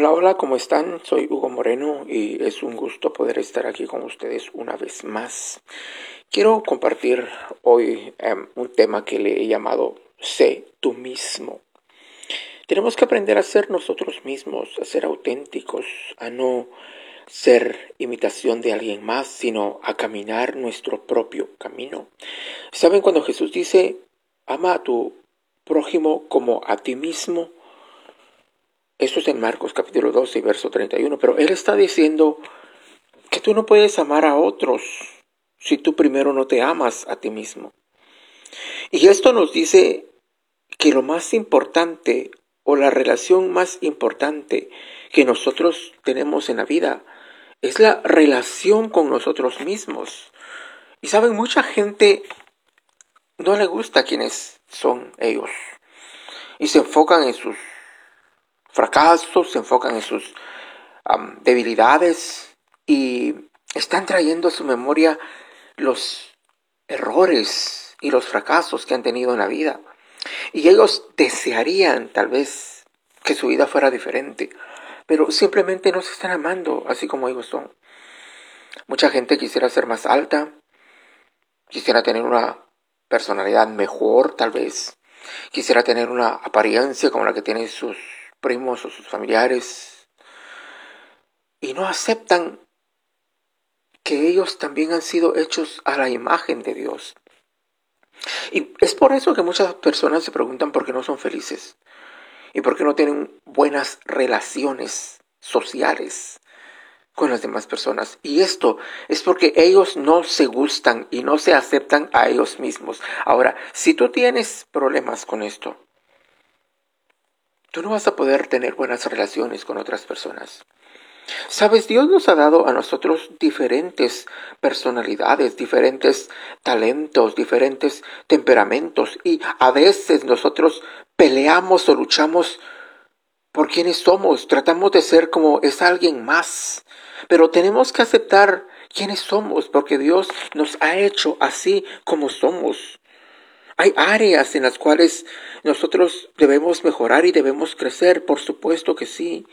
Hola, hola, ¿cómo están? Soy Hugo Moreno y es un gusto poder estar aquí con ustedes una vez más. Quiero compartir hoy em, un tema que le he llamado Sé tú mismo. Tenemos que aprender a ser nosotros mismos, a ser auténticos, a no ser imitación de alguien más, sino a caminar nuestro propio camino. ¿Saben cuando Jesús dice, ama a tu prójimo como a ti mismo? Eso es en Marcos capítulo 12, verso 31, pero Él está diciendo que tú no puedes amar a otros si tú primero no te amas a ti mismo. Y esto nos dice que lo más importante o la relación más importante que nosotros tenemos en la vida es la relación con nosotros mismos. Y saben, mucha gente no le gusta quiénes son ellos y se enfocan en sus fracasos, se enfocan en sus debilidades y están trayendo a su memoria los errores y los fracasos que han tenido en la vida. Y ellos desearían tal vez que su vida fuera diferente, pero simplemente no se están amando así como ellos son. Mucha gente quisiera ser más alta, quisiera tener una personalidad mejor tal vez, quisiera tener una apariencia como la que tienen sus primos o sus familiares y no aceptan que ellos también han sido hechos a la imagen de Dios. Y es por eso que muchas personas se preguntan por qué no son felices y por qué no tienen buenas relaciones sociales con las demás personas. Y esto es porque ellos no se gustan y no se aceptan a ellos mismos. Ahora, si tú tienes problemas con esto, no vas a poder tener buenas relaciones con otras personas. Sabes, Dios nos ha dado a nosotros diferentes personalidades, diferentes talentos, diferentes temperamentos y a veces nosotros peleamos o luchamos por quienes somos, tratamos de ser como es alguien más, pero tenemos que aceptar quiénes somos porque Dios nos ha hecho así como somos. Hay áreas en las cuales nosotros debemos mejorar y debemos crecer, por supuesto que sí.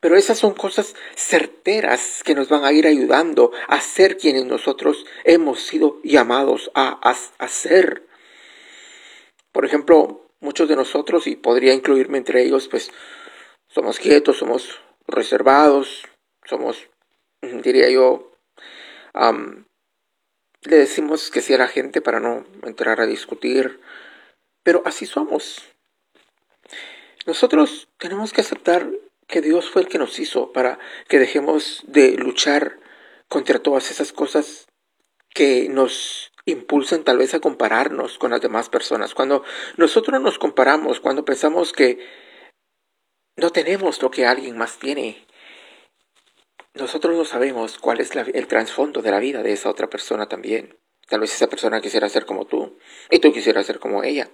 Pero esas son cosas certeras que nos van a ir ayudando a ser quienes nosotros hemos sido llamados a, a, ser. Por ejemplo, muchos de nosotros, y podría incluirme entre ellos, pues somos quietos, somos reservados, somos, diría yo, le decimos que si era gente para no entrar a discutir, pero así somos. Nosotros tenemos que aceptar que Dios fue el que nos hizo para que dejemos de luchar contra todas esas cosas que nos impulsan tal vez a compararnos con las demás personas. Cuando nosotros nos comparamos, cuando pensamos que no tenemos lo que alguien más tiene, nosotros no sabemos cuál es el trasfondo de la vida de esa otra persona también. Tal vez esa persona quisiera ser como tú y tú quisieras ser como ella.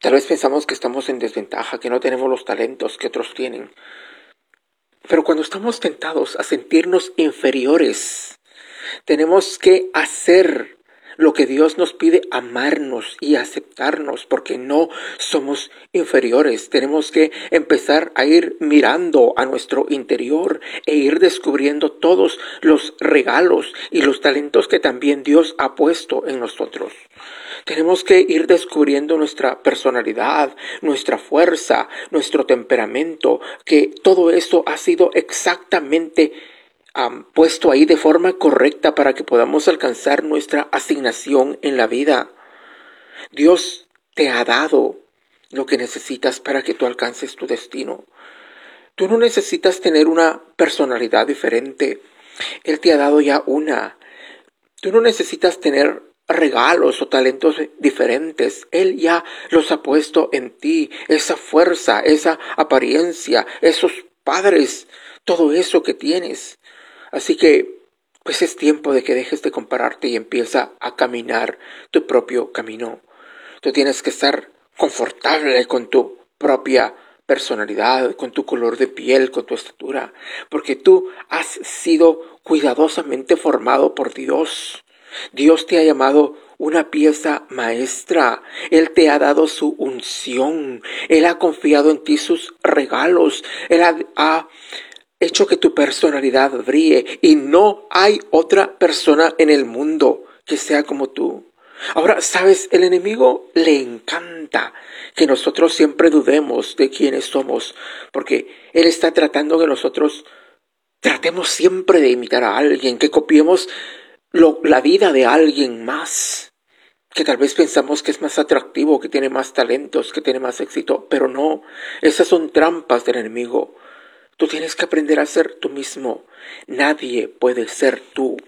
Tal vez pensamos que estamos en desventaja, que no tenemos los talentos que otros tienen. Pero cuando estamos tentados a sentirnos inferiores, tenemos que hacer lo que Dios nos pide, amarnos y aceptarnos, porque no somos inferiores. Tenemos que empezar a ir mirando a nuestro interior e ir descubriendo todos los regalos y los talentos que también Dios ha puesto en nosotros. Tenemos que ir descubriendo nuestra personalidad, nuestra fuerza, nuestro temperamento, que todo eso ha sido exactamente han puesto ahí de forma correcta para que podamos alcanzar nuestra asignación en la vida. Dios te ha dado lo que necesitas para que tú alcances tu destino. Tú no necesitas tener una personalidad diferente. Él te ha dado ya una. Tú no necesitas tener regalos o talentos diferentes. Él ya los ha puesto en ti. Esa fuerza, esa apariencia, esos padres, todo eso que tienes. Así que, pues es tiempo de que dejes de compararte y empieza a caminar tu propio camino. Tú tienes que estar confortable con tu propia personalidad, con tu color de piel, con tu estatura, porque tú has sido cuidadosamente formado por Dios. Dios te ha llamado una pieza maestra. Él te ha dado su unción. Él ha confiado en ti sus regalos. Él ha, hecho que tu personalidad brille. Y no hay otra persona en el mundo que sea como tú. Ahora, sabes, el enemigo le encanta que nosotros siempre dudemos de quiénes somos, porque él está tratando que nosotros tratemos siempre de imitar a alguien, que copiemos la vida de alguien más, que tal vez pensamos que es más atractivo, que tiene más talentos, que tiene más éxito, pero no, esas son trampas del enemigo. Tú tienes que aprender a ser tú mismo. Nadie puede ser tú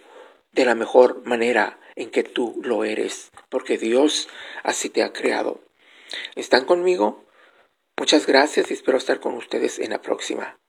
de la mejor manera en que tú lo eres, porque Dios así te ha creado. ¿Están conmigo? Muchas gracias y espero estar con ustedes en la próxima.